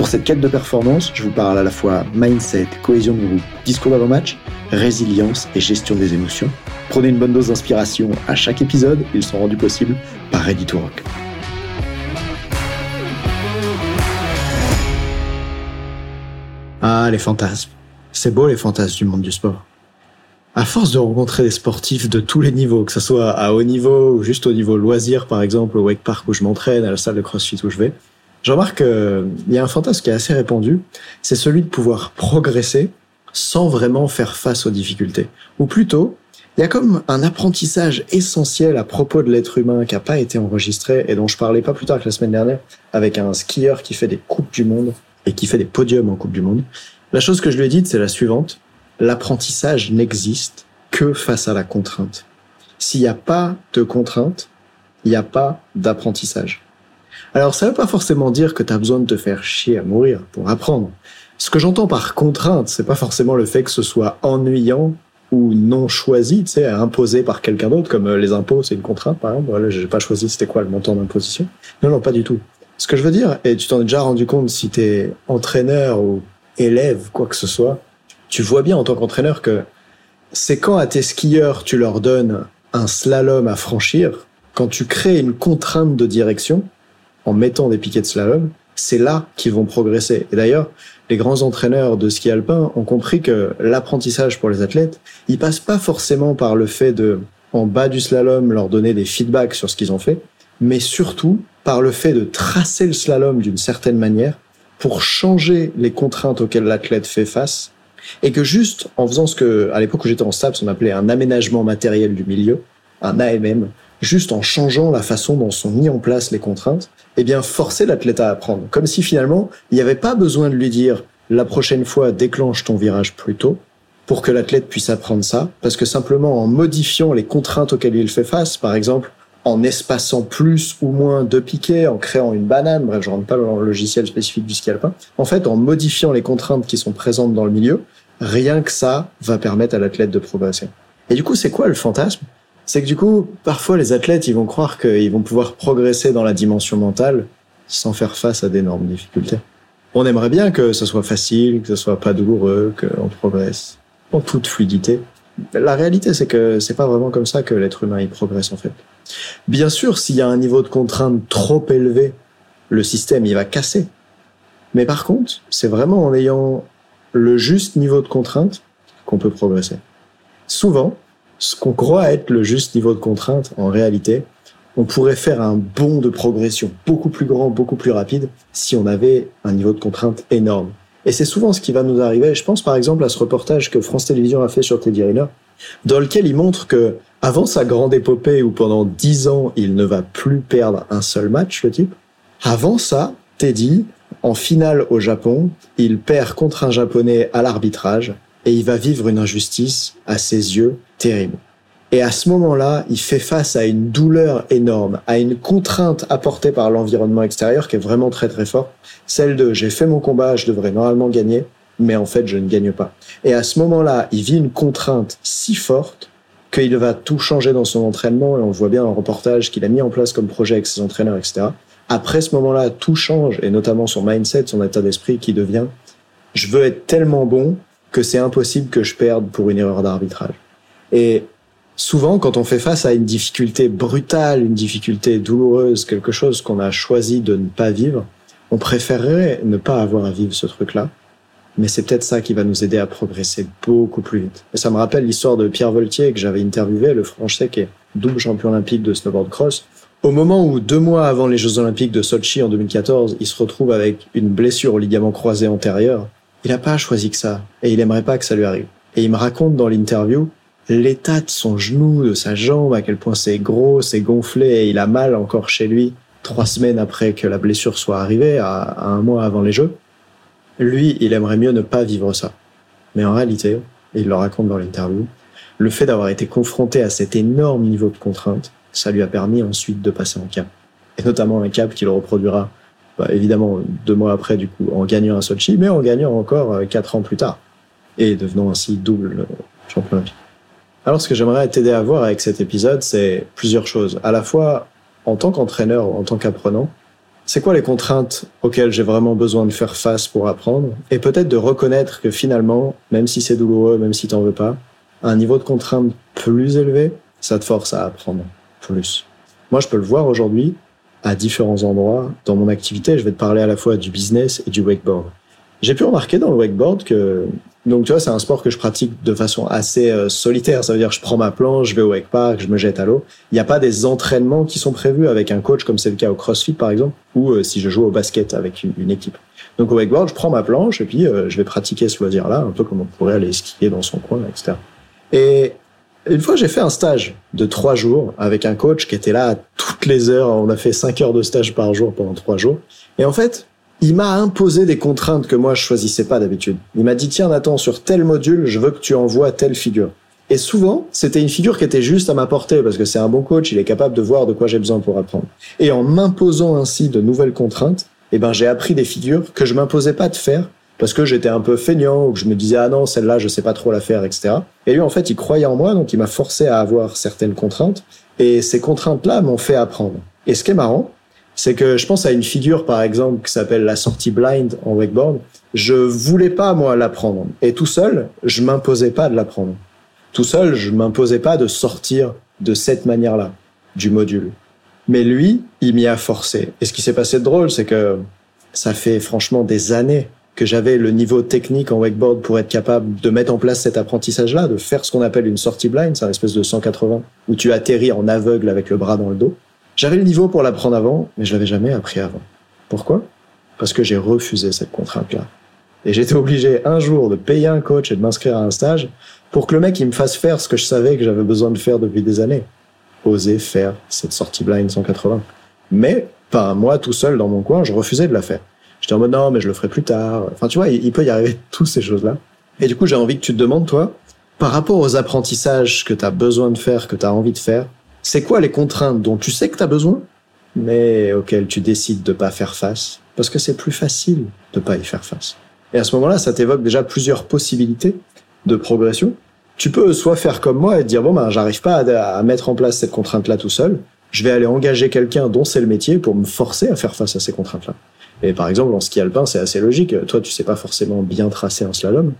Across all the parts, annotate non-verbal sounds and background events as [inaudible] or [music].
Pour cette quête de performance, je vous parle à la fois mindset, cohésion de groupe, discours d'avant-match, résilience et gestion des émotions. Prenez une bonne dose d'inspiration à chaque épisode, ils sont rendus possibles par Ready to Rock. Ah, les fantasmes. C'est beau les fantasmes du monde du sport. À force de rencontrer des sportifs de tous les niveaux, que ce soit à haut niveau ou juste au niveau loisir, par exemple au wake park où je m'entraîne, à la salle de crossfit où je vais, je remarque qu'il y a un fantasme qui est assez répandu, c'est celui de pouvoir progresser sans vraiment faire face aux difficultés. Ou plutôt, il y a comme un apprentissage essentiel à propos de l'être humain qui n'a pas été enregistré et dont je parlais pas plus tard que la semaine dernière avec un skieur qui fait des coupes du monde et qui fait des podiums en coupe du monde. La chose que je lui ai dite, c'est la suivante. L'apprentissage n'existe que face à la contrainte. S'il n'y a pas de contrainte, il n'y a pas d'apprentissage. Alors ça ne veut pas forcément dire que tu as besoin de te faire chier à mourir pour apprendre. Ce que j'entends par contrainte, c'est pas forcément le fait que ce soit ennuyant ou non choisi, tu sais, imposé par quelqu'un d'autre, comme euh, les impôts, c'est une contrainte, par exemple. Voilà, j'ai pas choisi c'était quoi le montant d'imposition. Non, non, pas du tout. Ce que je veux dire, et tu t'en es déjà rendu compte si t'es entraîneur ou élève, quoi que ce soit, tu vois bien en tant qu'entraîneur que c'est quand à tes skieurs tu leur donnes un slalom à franchir, quand tu crées une contrainte de direction, en mettant des piquets de slalom, c'est là qu'ils vont progresser. Et d'ailleurs, les grands entraîneurs de ski alpin ont compris que l'apprentissage pour les athlètes, il passe pas forcément par le fait de, en bas du slalom, leur donner des feedbacks sur ce qu'ils ont fait, mais surtout par le fait de tracer le slalom d'une certaine manière pour changer les contraintes auxquelles l'athlète fait face et que juste en faisant ce que, à l'époque où j'étais en STAPS, on appelait un aménagement matériel du milieu, un AMM, juste en changeant la façon dont sont mis en place les contraintes, eh bien, forcer l'athlète à apprendre. Comme si finalement, il n'y avait pas besoin de lui dire la prochaine fois, déclenche ton virage plus tôt pour que l'athlète puisse apprendre ça, parce que simplement en modifiant les contraintes auxquelles il fait face, par exemple, en espaçant plus ou moins de piquets, en créant une banane, bref, je rentre pas dans le logiciel spécifique du ski alpin, en fait, en modifiant les contraintes qui sont présentes dans le milieu, rien que ça va permettre à l'athlète de progresser. Et du coup, c'est quoi le fantasme? C'est que du coup, parfois les athlètes, ils vont croire qu'ils vont pouvoir progresser dans la dimension mentale sans faire face à d'énormes difficultés. On aimerait bien que ce soit facile, que ce soit pas douloureux, qu'on progresse en toute fluidité. La réalité, c'est que c'est pas vraiment comme ça que l'être humain il progresse en fait. Bien sûr, s'il y a un niveau de contrainte trop élevé, le système il va casser. Mais par contre, c'est vraiment en ayant le juste niveau de contrainte qu'on peut progresser. Souvent, ce qu'on croit être le juste niveau de contrainte, en réalité, on pourrait faire un bond de progression beaucoup plus grand, beaucoup plus rapide si on avait un niveau de contrainte énorme. Et c'est souvent ce qui va nous arriver. Je pense par exemple à ce reportage que France Télévisions a fait sur Teddy Riner, dans lequel il montre que avant sa grande épopée où pendant dix ans il ne va plus perdre un seul match, le type, avant ça, Teddy, en finale au Japon, il perd contre un japonais à l'arbitrage et il va vivre une injustice à ses yeux terrible. Et à ce moment-là, il fait face à une douleur énorme, à une contrainte apportée par l'environnement extérieur qui est vraiment très très forte, celle de j'ai fait mon combat, je devrais normalement gagner, mais en fait je ne gagne pas. Et à ce moment-là, il vit une contrainte si forte qu'il va tout changer dans son entraînement, et on voit bien dans le reportage qu'il a mis en place comme projet avec ses entraîneurs, etc. Après ce moment-là, tout change, et notamment son mindset, son état d'esprit qui devient je veux être tellement bon que c'est impossible que je perde pour une erreur d'arbitrage. Et souvent, quand on fait face à une difficulté brutale, une difficulté douloureuse, quelque chose qu'on a choisi de ne pas vivre, on préférerait ne pas avoir à vivre ce truc-là. Mais c'est peut-être ça qui va nous aider à progresser beaucoup plus vite. Et ça me rappelle l'histoire de Pierre Voltier que j'avais interviewé, le Français qui est double champion olympique de snowboard cross. Au moment où, deux mois avant les Jeux olympiques de Sochi en 2014, il se retrouve avec une blessure au ligament croisé antérieur, il n'a pas choisi que ça. Et il aimerait pas que ça lui arrive. Et il me raconte dans l'interview l'état de son genou, de sa jambe, à quel point c'est gros, c'est gonflé et il a mal encore chez lui trois semaines après que la blessure soit arrivée, à, un mois avant les Jeux. lui, il aimerait mieux ne pas vivre ça. Mais en réalité, et il le raconte dans l'interview, le fait d'avoir été confronté à cet énorme niveau de contrainte, ça lui a permis ensuite de passer en cap. Et notamment un cap qu'il reproduira, bah, évidemment, deux mois après, du coup, en gagnant un Sochi, mais en gagnant encore euh, quatre ans plus tard. Et devenant ainsi double euh, champion olympique. Alors, ce que j'aimerais t'aider à voir avec cet épisode, c'est plusieurs choses. À la fois, en tant qu'entraîneur, en tant qu'apprenant, c'est quoi les contraintes auxquelles j'ai vraiment besoin de faire face pour apprendre? Et peut-être de reconnaître que finalement, même si c'est douloureux, même si t'en veux pas, un niveau de contrainte plus élevé, ça te force à apprendre plus. Moi, je peux le voir aujourd'hui à différents endroits dans mon activité. Je vais te parler à la fois du business et du wakeboard. J'ai pu remarquer dans le wakeboard que donc tu vois, c'est un sport que je pratique de façon assez euh, solitaire. Ça veut dire je prends ma planche, je vais au wakepark, je me jette à l'eau. Il n'y a pas des entraînements qui sont prévus avec un coach, comme c'est le cas au CrossFit par exemple, ou euh, si je joue au basket avec une, équipe. Donc au wakeboard, je prends ma planche et puis euh, je vais pratiquer ce loisir-là, un peu comme on pourrait aller skier dans son coin, etc. Et une fois, j'ai fait un stage de trois jours avec un coach qui était là toutes les heures. On a fait cinq heures de stage par jour pendant trois jours. Et en fait, il m'a imposé des contraintes que moi je choisissais pas d'habitude. Il m'a dit tiens Nathan sur tel module je veux que tu envoies telle figure. Et souvent c'était une figure qui était juste à ma portée parce que c'est un bon coach, il est capable de voir de quoi j'ai besoin pour apprendre. Et en m'imposant ainsi de nouvelles contraintes, eh ben j'ai appris des figures que je m'imposais pas de faire parce que j'étais un peu feignant ou que je me disais ah non celle-là je sais pas trop la faire etc. Et lui en fait il croyait en moi donc il m'a forcé à avoir certaines contraintes et ces contraintes là m'ont fait apprendre. Et ce qui est marrant c'est que je pense à une figure, par exemple, qui s'appelle la sortie blind en wakeboard. Je voulais pas, moi, l'apprendre. Et tout seul, je m'imposais pas de l'apprendre. Tout seul, je m'imposais pas de sortir de cette manière-là, du module. Mais lui, il m'y a forcé. Et ce qui s'est passé de drôle, c'est que ça fait franchement des années que j'avais le niveau technique en wakeboard pour être capable de mettre en place cet apprentissage-là, de faire ce qu'on appelle une sortie blind, c'est un espèce de 180, où tu atterris en aveugle avec le bras dans le dos. J'avais le niveau pour l'apprendre avant, mais je l'avais jamais appris avant. Pourquoi? Parce que j'ai refusé cette contrainte-là. Et j'étais obligé un jour de payer un coach et de m'inscrire à un stage pour que le mec il me fasse faire ce que je savais que j'avais besoin de faire depuis des années. Oser faire cette sortie blind 180. Mais, pas moi tout seul dans mon coin, je refusais de la faire. J'étais en mode non, mais je le ferai plus tard. Enfin, tu vois, il peut y arriver [laughs] toutes ces choses-là. Et du coup, j'ai envie que tu te demandes, toi, par rapport aux apprentissages que tu as besoin de faire, que tu as envie de faire, c'est quoi les contraintes dont tu sais que tu as besoin, mais auxquelles tu décides de pas faire face? Parce que c'est plus facile de pas y faire face. Et à ce moment-là, ça t'évoque déjà plusieurs possibilités de progression. Tu peux soit faire comme moi et te dire bon ben j'arrive pas à, mettre en place cette contrainte-là tout seul. Je vais aller engager quelqu'un dont c'est le métier pour me forcer à faire face à ces contraintes-là. Et par exemple en ski alpin, c'est assez logique. Toi, tu sais pas forcément bien tracer un slalom.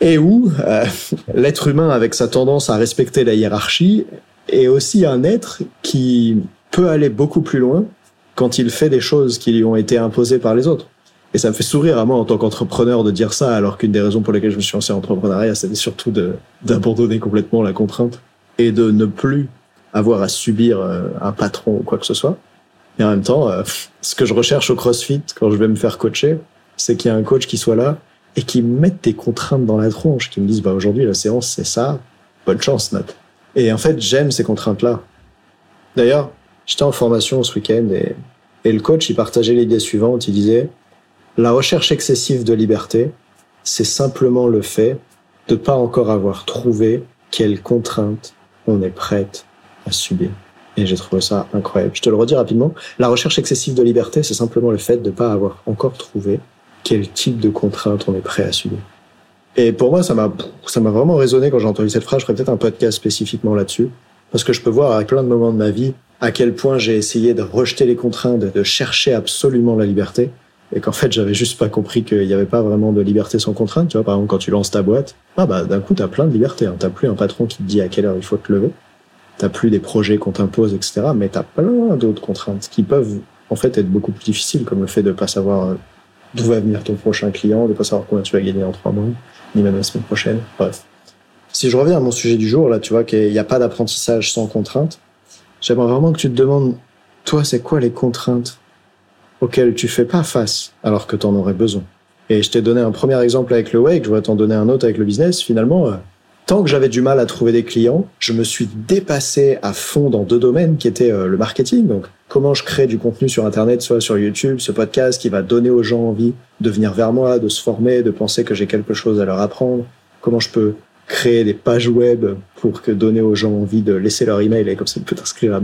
Et où euh, [laughs] l'être humain, avec sa tendance à respecter la hiérarchie, et aussi un être qui peut aller beaucoup plus loin quand il fait des choses qui lui ont été imposées par les autres. Et ça me fait sourire à moi en tant qu'entrepreneur de dire ça, alors qu'une des raisons pour lesquelles je me suis lancé en entrepreneuriat, c'était surtout d'abandonner complètement la contrainte et de ne plus avoir à subir euh, un patron ou quoi que ce soit. Et en même temps, euh, ce que je recherche au CrossFit quand je vais me faire coacher, c'est qu'il y a un coach qui soit là et qui me mette des contraintes dans la tronche, qui me dise bah aujourd'hui la séance c'est ça, bonne chance Nat. Et en fait, j'aime ces contraintes-là. D'ailleurs, j'étais en formation ce week-end et, et le coach, il partageait l'idée suivante. Il disait, la recherche excessive de liberté, c'est simplement le fait de pas encore avoir trouvé quelles contraintes on est prête à subir. Et j'ai trouvé ça incroyable. Je te le redis rapidement. La recherche excessive de liberté, c'est simplement le fait de pas avoir encore trouvé quel type de contraintes on est prêt à subir. Et pour moi, ça m'a, ça m'a vraiment résonné quand j'ai entendu cette phrase. Je ferais peut-être un podcast spécifiquement là-dessus. Parce que je peux voir à plein de moments de ma vie à quel point j'ai essayé de rejeter les contraintes, de chercher absolument la liberté. Et qu'en fait, j'avais juste pas compris qu'il n'y avait pas vraiment de liberté sans contrainte. Tu vois, par exemple, quand tu lances ta boîte, ah bah, d'un coup, t'as plein de liberté. Hein. T'as plus un patron qui te dit à quelle heure il faut te lever. T'as plus des projets qu'on t'impose, etc. Mais t'as plein d'autres contraintes qui peuvent, en fait, être beaucoup plus difficiles, comme le fait de pas savoir euh, d'où va venir ton prochain client, de pas savoir combien tu vas gagner en trois mois ni même la semaine prochaine. Bref. Si je reviens à mon sujet du jour, là, tu vois qu'il n'y a pas d'apprentissage sans contrainte. J'aimerais vraiment que tu te demandes, toi, c'est quoi les contraintes auxquelles tu fais pas face alors que tu en aurais besoin? Et je t'ai donné un premier exemple avec le wake, je vais t'en donner un autre avec le business. Finalement, euh, tant que j'avais du mal à trouver des clients, je me suis dépassé à fond dans deux domaines qui étaient euh, le marketing. Donc, comment je crée du contenu sur Internet, soit sur YouTube, ce podcast qui va donner aux gens envie de venir vers moi, de se former, de penser que j'ai quelque chose à leur apprendre. Comment je peux créer des pages web pour que donner aux gens envie de laisser leur email et comme ça, tu peux t'inscrire à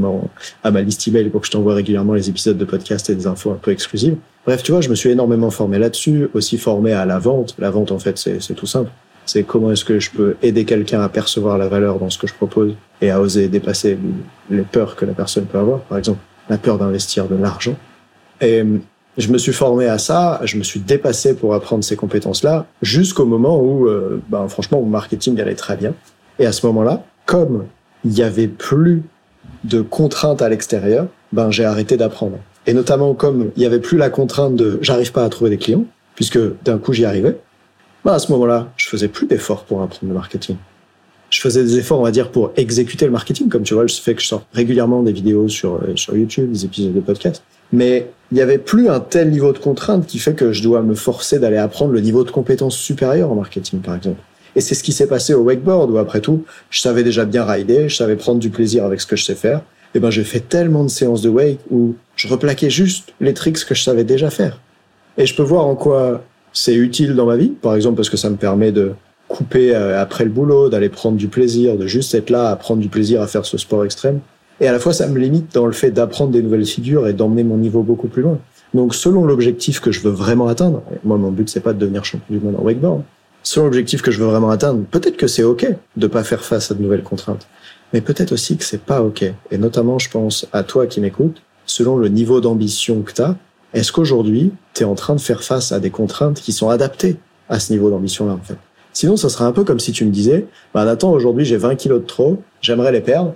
à ma liste email pour que je t'envoie régulièrement les épisodes de podcast et des infos un peu exclusives. Bref, tu vois, je me suis énormément formé là-dessus, aussi formé à la vente. La vente, en fait, c'est tout simple. C'est comment est-ce que je peux aider quelqu'un à percevoir la valeur dans ce que je propose et à oser dépasser les peurs que la personne peut avoir. Par exemple, la peur d'investir de l'argent. Et je me suis formé à ça, je me suis dépassé pour apprendre ces compétences-là, jusqu'au moment où, euh, ben, franchement, mon marketing allait très bien. Et à ce moment-là, comme il n'y avait plus de contraintes à l'extérieur, ben, j'ai arrêté d'apprendre. Et notamment comme il n'y avait plus la contrainte de j'arrive pas à trouver des clients, puisque d'un coup j'y arrivais, ben, à ce moment-là, je faisais plus d'efforts pour apprendre le marketing je faisais des efforts, on va dire, pour exécuter le marketing. Comme tu vois, je fais que je sors régulièrement des vidéos sur, euh, sur YouTube, des épisodes de podcast. Mais il n'y avait plus un tel niveau de contrainte qui fait que je dois me forcer d'aller apprendre le niveau de compétence supérieur en marketing, par exemple. Et c'est ce qui s'est passé au wakeboard, où après tout, je savais déjà bien rider, je savais prendre du plaisir avec ce que je sais faire. Et ben, j'ai fait tellement de séances de wake où je replaquais juste les tricks que je savais déjà faire. Et je peux voir en quoi c'est utile dans ma vie, par exemple parce que ça me permet de couper euh, après le boulot, d'aller prendre du plaisir, de juste être là à prendre du plaisir à faire ce sport extrême. Et à la fois, ça me limite dans le fait d'apprendre des nouvelles figures et d'emmener mon niveau beaucoup plus loin. Donc, selon l'objectif que je veux vraiment atteindre, moi, mon but, c'est pas de devenir champion du monde en wakeboard. Selon l'objectif que je veux vraiment atteindre, peut-être que c'est OK de pas faire face à de nouvelles contraintes. Mais peut-être aussi que c'est pas OK. Et notamment, je pense à toi qui m'écoutes, selon le niveau d'ambition que tu as, est-ce qu'aujourd'hui, tu es en train de faire face à des contraintes qui sont adaptées à ce niveau d'ambition-là, en fait? Sinon, ça serait un peu comme si tu me disais, bah, Nathan, aujourd'hui, j'ai 20 kilos de trop, j'aimerais les perdre,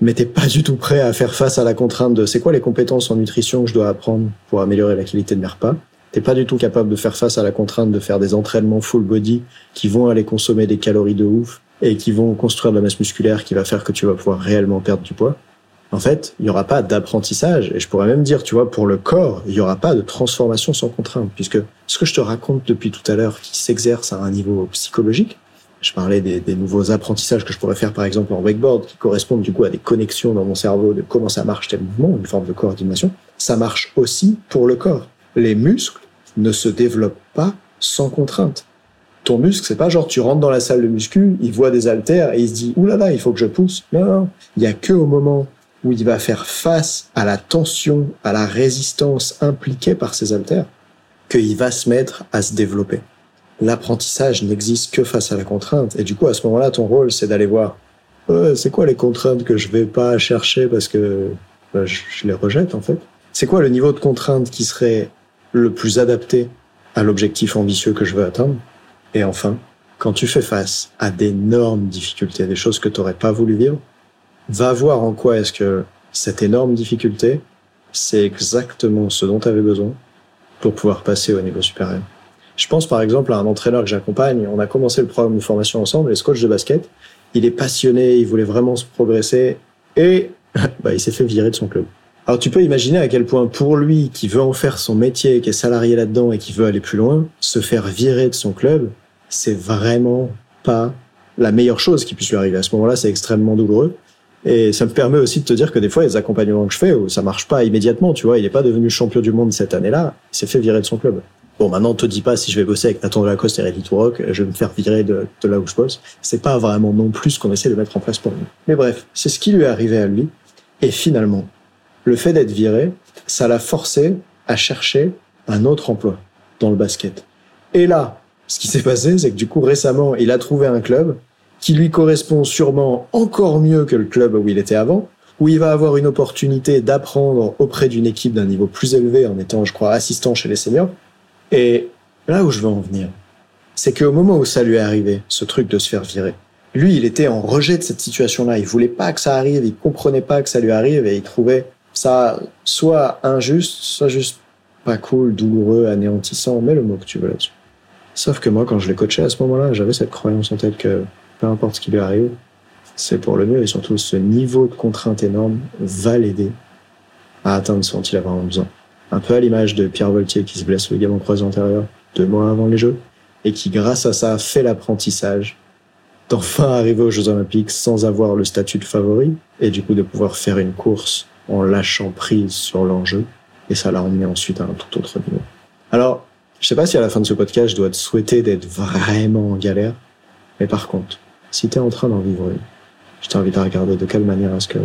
mais t'es pas du tout prêt à faire face à la contrainte de c'est quoi les compétences en nutrition que je dois apprendre pour améliorer la qualité de mes repas? T'es pas du tout capable de faire face à la contrainte de faire des entraînements full body qui vont aller consommer des calories de ouf et qui vont construire de la masse musculaire qui va faire que tu vas pouvoir réellement perdre du poids? En fait, il n'y aura pas d'apprentissage. Et je pourrais même dire, tu vois, pour le corps, il n'y aura pas de transformation sans contrainte. Puisque ce que je te raconte depuis tout à l'heure, qui s'exerce à un niveau psychologique, je parlais des, des, nouveaux apprentissages que je pourrais faire, par exemple, en wakeboard, qui correspondent du coup à des connexions dans mon cerveau de comment ça marche tel mouvement, une forme de coordination. Ça marche aussi pour le corps. Les muscles ne se développent pas sans contrainte. Ton muscle, c'est pas genre tu rentres dans la salle de muscu, il voit des haltères et il se dit, oulala, il faut que je pousse. Non, non. Il y a que au moment où il va faire face à la tension, à la résistance impliquée par ses haltères, qu'il va se mettre à se développer. L'apprentissage n'existe que face à la contrainte. Et du coup, à ce moment-là, ton rôle, c'est d'aller voir, c'est quoi les contraintes que je vais pas chercher parce que bah, je, je les rejette, en fait? C'est quoi le niveau de contrainte qui serait le plus adapté à l'objectif ambitieux que je veux atteindre? Et enfin, quand tu fais face à d'énormes difficultés, des choses que tu n'aurais pas voulu vivre, va voir en quoi est-ce que cette énorme difficulté, c'est exactement ce dont tu avais besoin pour pouvoir passer au niveau supérieur. Je pense par exemple à un entraîneur que j'accompagne. On a commencé le programme de formation ensemble, et ce coach de basket, il est passionné, il voulait vraiment se progresser, et [laughs] bah, il s'est fait virer de son club. Alors tu peux imaginer à quel point pour lui, qui veut en faire son métier, qui est salarié là-dedans et qui veut aller plus loin, se faire virer de son club, c'est vraiment pas la meilleure chose qui puisse lui arriver. À ce moment-là, c'est extrêmement douloureux. Et ça me permet aussi de te dire que des fois, les accompagnements que je fais, ça marche pas immédiatement, tu vois, il n'est pas devenu champion du monde cette année-là, il s'est fait virer de son club. Bon, maintenant, te dit pas si je vais bosser avec Nathan Delacoste et Ready to Rock, je vais me faire virer de, de là où je bosse. C'est pas vraiment non plus ce qu'on essaie de mettre en place pour nous. Mais bref, c'est ce qui lui est arrivé à lui. Et finalement, le fait d'être viré, ça l'a forcé à chercher un autre emploi dans le basket. Et là, ce qui s'est passé, c'est que du coup, récemment, il a trouvé un club qui lui correspond sûrement encore mieux que le club où il était avant, où il va avoir une opportunité d'apprendre auprès d'une équipe d'un niveau plus élevé en étant, je crois, assistant chez les seniors. Et là où je veux en venir, c'est qu'au moment où ça lui est arrivé, ce truc de se faire virer, lui, il était en rejet de cette situation-là. Il voulait pas que ça arrive, il comprenait pas que ça lui arrive et il trouvait ça soit injuste, soit juste pas cool, douloureux, anéantissant, mets le mot que tu veux là-dessus. Sauf que moi, quand je l'ai coaché à ce moment-là, j'avais cette croyance en tête que peu importe ce qui lui arrive, c'est pour le mieux et surtout ce niveau de contrainte énorme va l'aider à atteindre ce dont il a vraiment besoin. Un peu à l'image de Pierre Voltier qui se blesse au ligament croisé antérieur deux mois avant les Jeux et qui, grâce à ça, fait l'apprentissage d'enfin arriver aux Jeux Olympiques sans avoir le statut de favori et du coup de pouvoir faire une course en lâchant prise sur l'enjeu. Et ça l'a emmené ensuite à un tout autre niveau. Alors, je sais pas si à la fin de ce podcast, je dois te souhaiter d'être vraiment en galère. Mais par contre, si tu es en train d'en vivre une, je t'invite à regarder de quelle manière est-ce que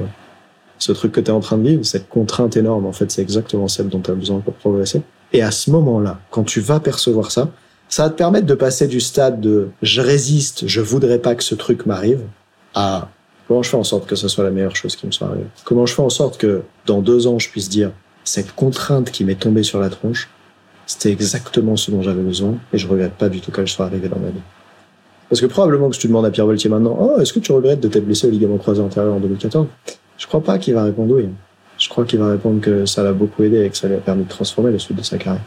ce truc que tu es en train de vivre, cette contrainte énorme, en fait, c'est exactement celle dont tu as besoin pour progresser. Et à ce moment-là, quand tu vas percevoir ça, ça va te permettre de passer du stade de je résiste, je voudrais pas que ce truc m'arrive, à comment je fais en sorte que ce soit la meilleure chose qui me soit arrivée. Comment je fais en sorte que dans deux ans, je puisse dire cette contrainte qui m'est tombée sur la tronche, c'était exactement ce dont j'avais besoin et je regrette pas du tout qu'elle soit arrivée dans ma vie. Parce que probablement que je te demande à Pierre Voltier maintenant, oh, est-ce que tu regrettes de t'être blessé au ligament croisé antérieur en 2014 Je crois pas qu'il va répondre oui. Je crois qu'il va répondre que ça l'a beaucoup aidé et que ça lui a permis de transformer la suite de sa carrière.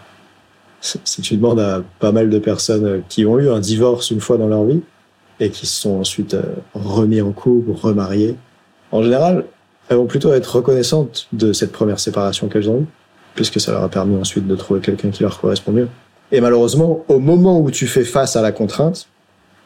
Si tu demandes à pas mal de personnes qui ont eu un divorce une fois dans leur vie et qui se sont ensuite euh, remis en couple, remariés, en général, elles vont plutôt être reconnaissantes de cette première séparation qu'elles ont eue, puisque ça leur a permis ensuite de trouver quelqu'un qui leur correspond mieux. Et malheureusement, au moment où tu fais face à la contrainte,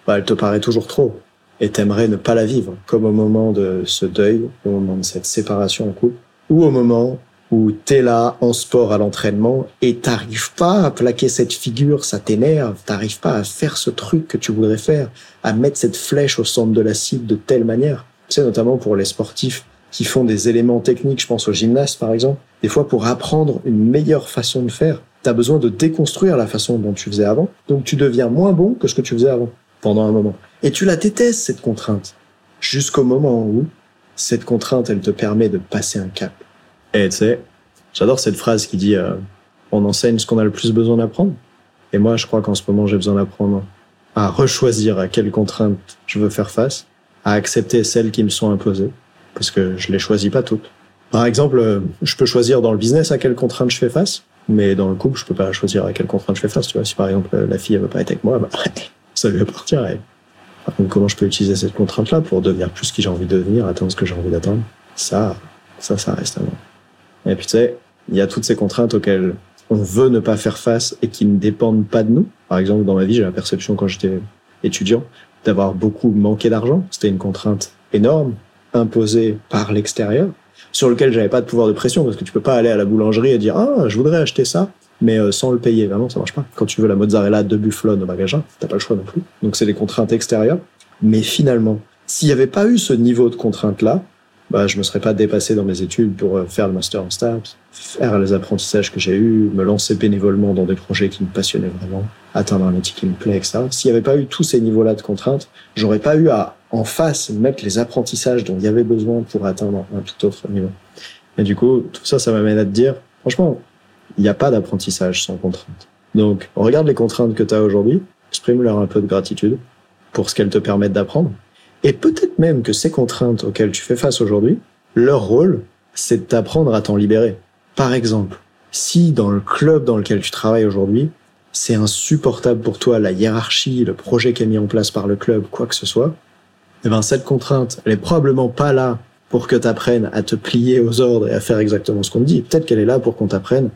bah, elle te paraît toujours trop. Et t'aimerais ne pas la vivre, comme au moment de ce deuil, au moment de cette séparation en couple, ou au moment où t'es là en sport à l'entraînement et t'arrives pas à plaquer cette figure, ça t'énerve, t'arrives pas à faire ce truc que tu voudrais faire, à mettre cette flèche au centre de la cible de telle manière. Tu sais, notamment pour les sportifs qui font des éléments techniques, je pense aux gymnastes par exemple, des fois pour apprendre une meilleure façon de faire, t'as besoin de déconstruire la façon dont tu faisais avant, donc tu deviens moins bon que ce que tu faisais avant pendant un moment. Et tu la détestes, cette contrainte. Jusqu'au moment où cette contrainte, elle te permet de passer un cap. Et tu sais, j'adore cette phrase qui dit euh, on enseigne ce qu'on a le plus besoin d'apprendre. Et moi, je crois qu'en ce moment, j'ai besoin d'apprendre à rechoisir à quelles contraintes je veux faire face, à accepter celles qui me sont imposées, parce que je les choisis pas toutes. Par exemple, euh, je peux choisir dans le business à quelles contraintes je fais face, mais dans le couple, je peux pas choisir à quelles contraintes je fais face. Tu vois, si par exemple la fille elle veut pas être avec moi, bah, [laughs] ça lui elle. Par contre, comment je peux utiliser cette contrainte-là pour devenir plus qui j'ai envie de devenir, atteindre ce que j'ai envie d'atteindre? Ça, ça, ça reste à moi. Et puis tu sais, il y a toutes ces contraintes auxquelles on veut ne pas faire face et qui ne dépendent pas de nous. Par exemple, dans ma vie, j'ai la perception quand j'étais étudiant d'avoir beaucoup manqué d'argent. C'était une contrainte énorme, imposée par l'extérieur, sur lequel j'avais pas de pouvoir de pression parce que tu peux pas aller à la boulangerie et dire ah je voudrais acheter ça mais euh, sans le payer. Vraiment, ça marche pas. Quand tu veux la mozzarella de bufflone au magasin, t'as pas le choix non plus. Donc c'est des contraintes extérieures. Mais finalement, s'il n'y avait pas eu ce niveau de contrainte là, bah, je me serais pas dépassé dans mes études pour euh, faire le master en STAPS, faire les apprentissages que j'ai eus, me lancer bénévolement dans des projets qui me passionnaient vraiment, atteindre un métier qui me plaît, etc. S'il n'y avait pas eu tous ces niveaux-là de contraintes, j'aurais pas eu à, en face, mettre les apprentissages dont il y avait besoin pour atteindre un tout autre niveau. Et du coup, tout ça, ça m'amène à te dire, franchement, il n'y a pas d'apprentissage sans contrainte. Donc, regarde les contraintes que tu as aujourd'hui, exprime-leur un peu de gratitude pour ce qu'elles te permettent d'apprendre. Et peut-être même que ces contraintes auxquelles tu fais face aujourd'hui, leur rôle, c'est de t'apprendre à t'en libérer. Par exemple, si dans le club dans lequel tu travailles aujourd'hui, c'est insupportable pour toi la hiérarchie, le projet qui est mis en place par le club, quoi que ce soit, eh ben cette contrainte, elle est probablement pas là pour que tu apprennes à te plier aux ordres et à faire exactement ce qu'on te dit. Peut-être qu'elle est là pour qu'on t'apprenne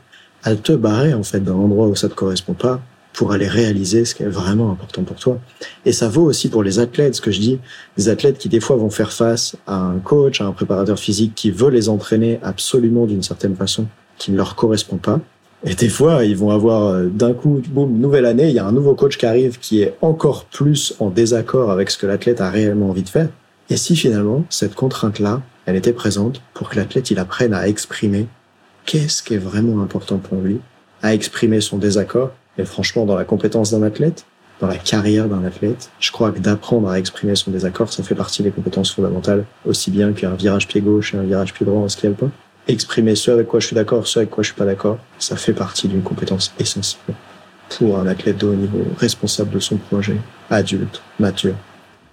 à te barrer en fait d'un endroit où ça te correspond pas pour aller réaliser ce qui est vraiment important pour toi. Et ça vaut aussi pour les athlètes, ce que je dis, des athlètes qui des fois vont faire face à un coach, à un préparateur physique qui veut les entraîner absolument d'une certaine façon, qui ne leur correspond pas. Et des fois, ils vont avoir euh, d'un coup, boum, nouvelle année, il y a un nouveau coach qui arrive qui est encore plus en désaccord avec ce que l'athlète a réellement envie de faire. Et si finalement, cette contrainte-là, elle était présente pour que l'athlète, il apprenne à exprimer qu'est-ce qui est vraiment important pour lui, à exprimer son désaccord. Et franchement, dans la compétence d'un athlète, dans la carrière d'un athlète, je crois que d'apprendre à exprimer son désaccord, ça fait partie des compétences fondamentales, aussi bien qu'un virage pied gauche et un virage pied droit en ski alpin. Exprimer ce avec quoi je suis d'accord, ce avec quoi je suis pas d'accord, ça fait partie d'une compétence essentielle pour un athlète de haut niveau, responsable de son projet, adulte, mature.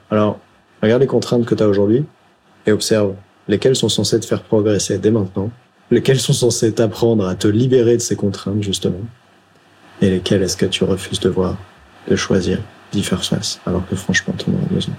Alors, regarde les contraintes que tu as aujourd'hui et observe lesquelles sont censées te faire progresser dès maintenant lesquels sont censés t'apprendre à te libérer de ces contraintes, justement, et lesquels est-ce que tu refuses de voir, de choisir, d'y faire face, alors que franchement, tu en as besoin?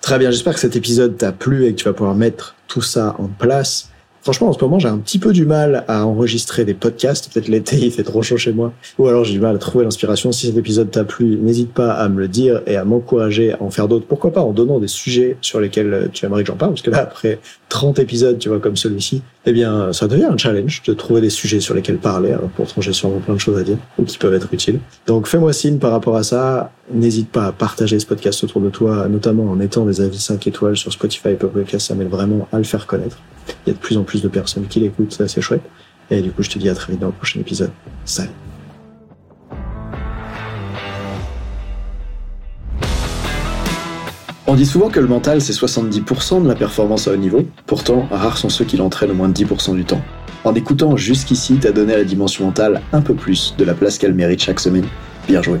Très bien, j'espère que cet épisode t'a plu et que tu vas pouvoir mettre tout ça en place. Franchement, en ce moment, j'ai un petit peu du mal à enregistrer des podcasts. Peut-être l'été, il fait trop chaud chez moi. Ou alors, j'ai du mal à trouver l'inspiration. Si cet épisode t'a plu, n'hésite pas à me le dire et à m'encourager à en faire d'autres. Pourquoi pas en donnant des sujets sur lesquels tu aimerais que j'en parle? Parce que là, après 30 épisodes, tu vois, comme celui-ci, eh bien, ça devient un challenge de trouver des sujets sur lesquels parler. Alors, pourtant, j'ai sûrement plein de choses à dire ou qui peuvent être utiles. Donc, fais-moi signe par rapport à ça. N'hésite pas à partager ce podcast autour de toi, notamment en mettant des avis 5 étoiles sur Spotify et Podcast. Ça m'aide vraiment à le faire connaître. Il y a de plus en plus de personnes qui l'écoutent, c'est assez chouette. Et du coup, je te dis à très vite dans le prochain épisode. Salut. On dit souvent que le mental, c'est 70% de la performance à haut niveau. Pourtant, rares sont ceux qui l'entraînent au moins de 10% du temps. En écoutant jusqu'ici, t'as donné à la dimension mentale un peu plus de la place qu'elle mérite chaque semaine. Bien joué.